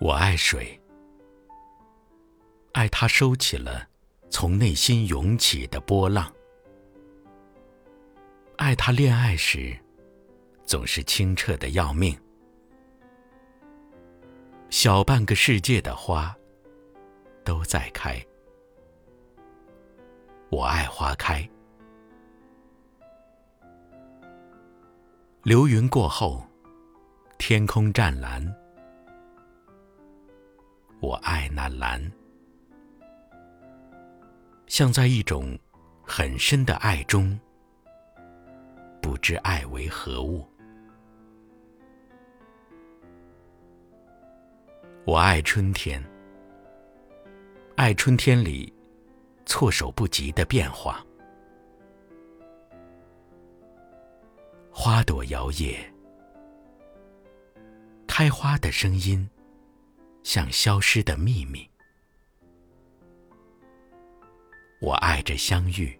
我爱水，爱它收起了从内心涌起的波浪，爱它恋爱时总是清澈的要命。小半个世界的花都在开，我爱花开。流云过后，天空湛蓝。我爱那蓝，像在一种很深的爱中，不知爱为何物。我爱春天，爱春天里措手不及的变化，花朵摇曳，开花的声音。像消失的秘密，我爱着相遇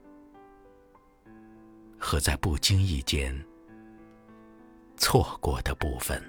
和在不经意间错过的部分。